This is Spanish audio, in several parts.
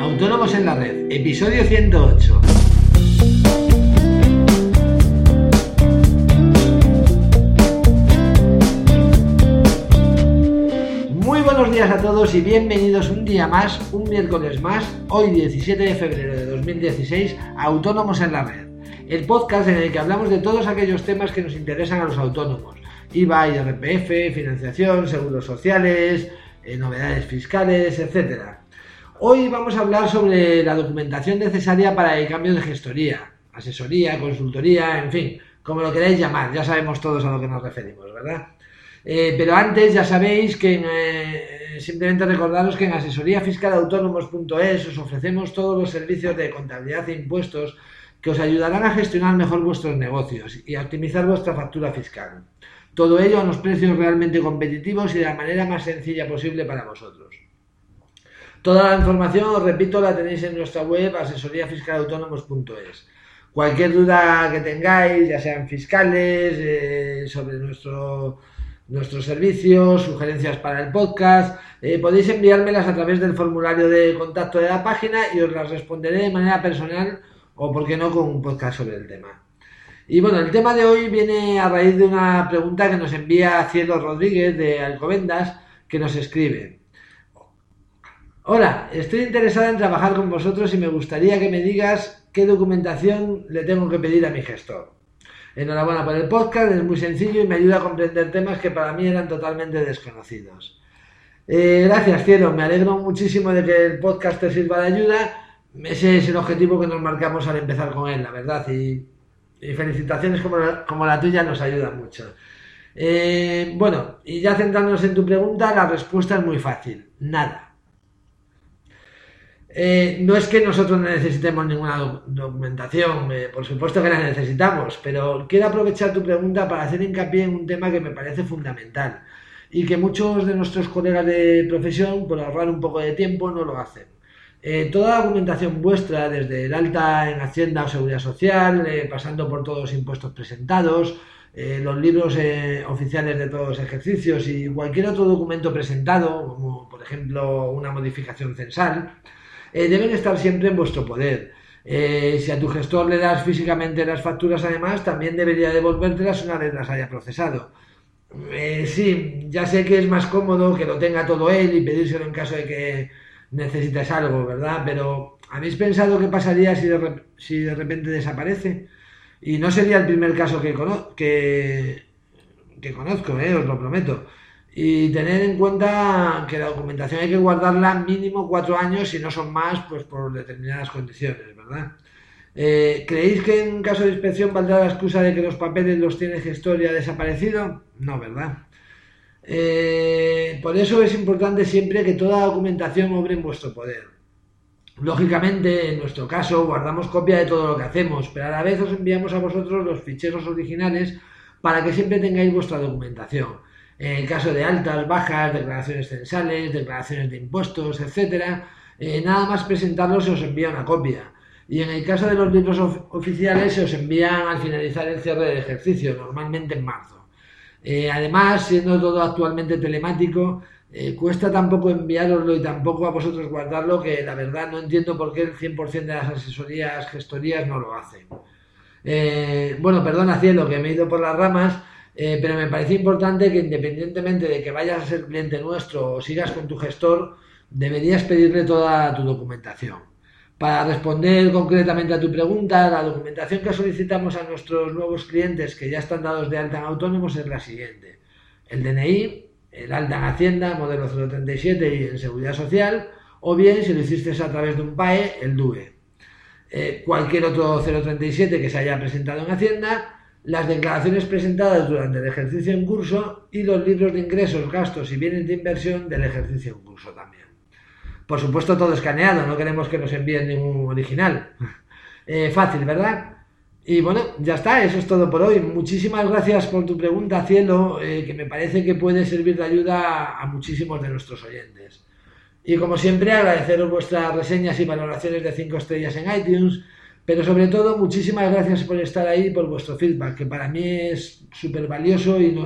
Autónomos en la Red, episodio 108. Muy buenos días a todos y bienvenidos un día más, un miércoles más, hoy 17 de febrero de 2016, a Autónomos en la Red, el podcast en el que hablamos de todos aquellos temas que nos interesan a los autónomos, IVA, IRPF, financiación, seguros sociales, eh, novedades fiscales, etcétera. Hoy vamos a hablar sobre la documentación necesaria para el cambio de gestoría, asesoría, consultoría, en fin, como lo queráis llamar, ya sabemos todos a lo que nos referimos, ¿verdad? Eh, pero antes ya sabéis que eh, simplemente recordaros que en asesoríafiscalautónomos.es os ofrecemos todos los servicios de contabilidad e impuestos que os ayudarán a gestionar mejor vuestros negocios y a optimizar vuestra factura fiscal. Todo ello a unos precios realmente competitivos y de la manera más sencilla posible para vosotros. Toda la información, repito, la tenéis en nuestra web asesoríafiscalautónomos.es. Cualquier duda que tengáis, ya sean fiscales, eh, sobre nuestro, nuestros servicios, sugerencias para el podcast, eh, podéis enviármelas a través del formulario de contacto de la página y os las responderé de manera personal o, por qué no, con un podcast sobre el tema. Y bueno, el tema de hoy viene a raíz de una pregunta que nos envía Cielo Rodríguez de Alcobendas, que nos escribe. Hola, estoy interesada en trabajar con vosotros y me gustaría que me digas qué documentación le tengo que pedir a mi gestor. Enhorabuena por el podcast, es muy sencillo y me ayuda a comprender temas que para mí eran totalmente desconocidos. Eh, gracias, cielo, me alegro muchísimo de que el podcast te sirva de ayuda. Ese es el objetivo que nos marcamos al empezar con él, la verdad, y, felicitaciones como la, tuya nos ayudan mucho. Eh, bueno, y ya centrándonos en tu pregunta, la respuesta es muy fácil, nada. Eh, no es que nosotros no necesitemos ninguna documentación, eh, por supuesto que la necesitamos, pero quiero aprovechar tu pregunta para hacer hincapié en un tema que me parece fundamental y que muchos de nuestros colegas de profesión, por ahorrar un poco de tiempo, no lo hacen. Eh, toda la documentación vuestra, desde el alta en Hacienda o Seguridad Social, pasando por todos los impuestos presentados, los libros oficiales de todos los ejercicios y cualquier otro documento presentado, como por ejemplo una modificación censal, eh, deben estar siempre en vuestro poder. Eh, si a tu gestor le das físicamente las facturas, además, también debería devolvértelas una vez las haya procesado. Eh, sí, ya sé que es más cómodo que lo tenga todo él y pedírselo en caso de que necesites algo, ¿verdad? Pero ¿habéis pensado qué pasaría si de, si de repente desaparece? Y no sería el primer caso que, que, que conozco, os lo prometo. Y tener en cuenta que la documentación hay que guardarla mínimo cuatro años, si no son más, pues por determinadas condiciones, ¿verdad? Eh, ¿Creéis que en caso de inspección valdrá la excusa de que los papeles los tiene gestor y ha desaparecido? No, ¿verdad? Eh, por eso es importante siempre que toda documentación obre en vuestro poder. Lógicamente, en nuestro caso, guardamos copia de todo lo que hacemos, pero a la vez os enviamos a vosotros los ficheros originales para que siempre tengáis vuestra documentación. En caso de altas, bajas, declaraciones censales, declaraciones de impuestos, etcétera, eh, nada más presentarlos se os envía una copia. Y en el caso de los libros oficiales se os envían al finalizar el cierre del ejercicio, normalmente en marzo. Eh, además, siendo todo actualmente telemático, eh, cuesta tampoco enviároslo y tampoco a vosotros guardarlo, que la verdad no entiendo por qué el 100% de las asesorías, gestorías no lo hacen. bueno, perdona cielo, que me he ido por las ramas. Eh, pero me parece importante que independientemente de que vayas a ser cliente nuestro o sigas con tu gestor, deberías pedirle toda tu documentación. Para responder concretamente a tu pregunta, la documentación que solicitamos a nuestros nuevos clientes que ya están dados de alta en autónomos es la siguiente. El DNI, el alta en Hacienda, modelo 037 y en Seguridad Social, o bien, si lo hiciste a través de un PAE, el DUE. Eh, cualquier otro 037 que se haya presentado en Hacienda las declaraciones presentadas durante el ejercicio en curso y los libros de ingresos, gastos y bienes de inversión del ejercicio en curso también. Por supuesto todo escaneado, no queremos que nos envíen ningún original. Eh, fácil, ¿verdad? Y bueno, ya está, eso es todo por hoy. Muchísimas gracias por tu pregunta, Cielo, eh, que me parece que puede servir de ayuda a muchísimos de nuestros oyentes. Y como siempre, agradeceros vuestras reseñas y valoraciones de 5 estrellas en iTunes pero sobre todo, muchísimas gracias por estar ahí y por vuestro feedback, que para mí es súper valioso y,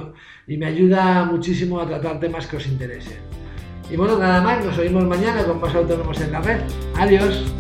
me ayuda muchísimo a tratar temas que os interesen. Y bueno, nada más, nos oímos mañana con más autónomos en la red. Adiós.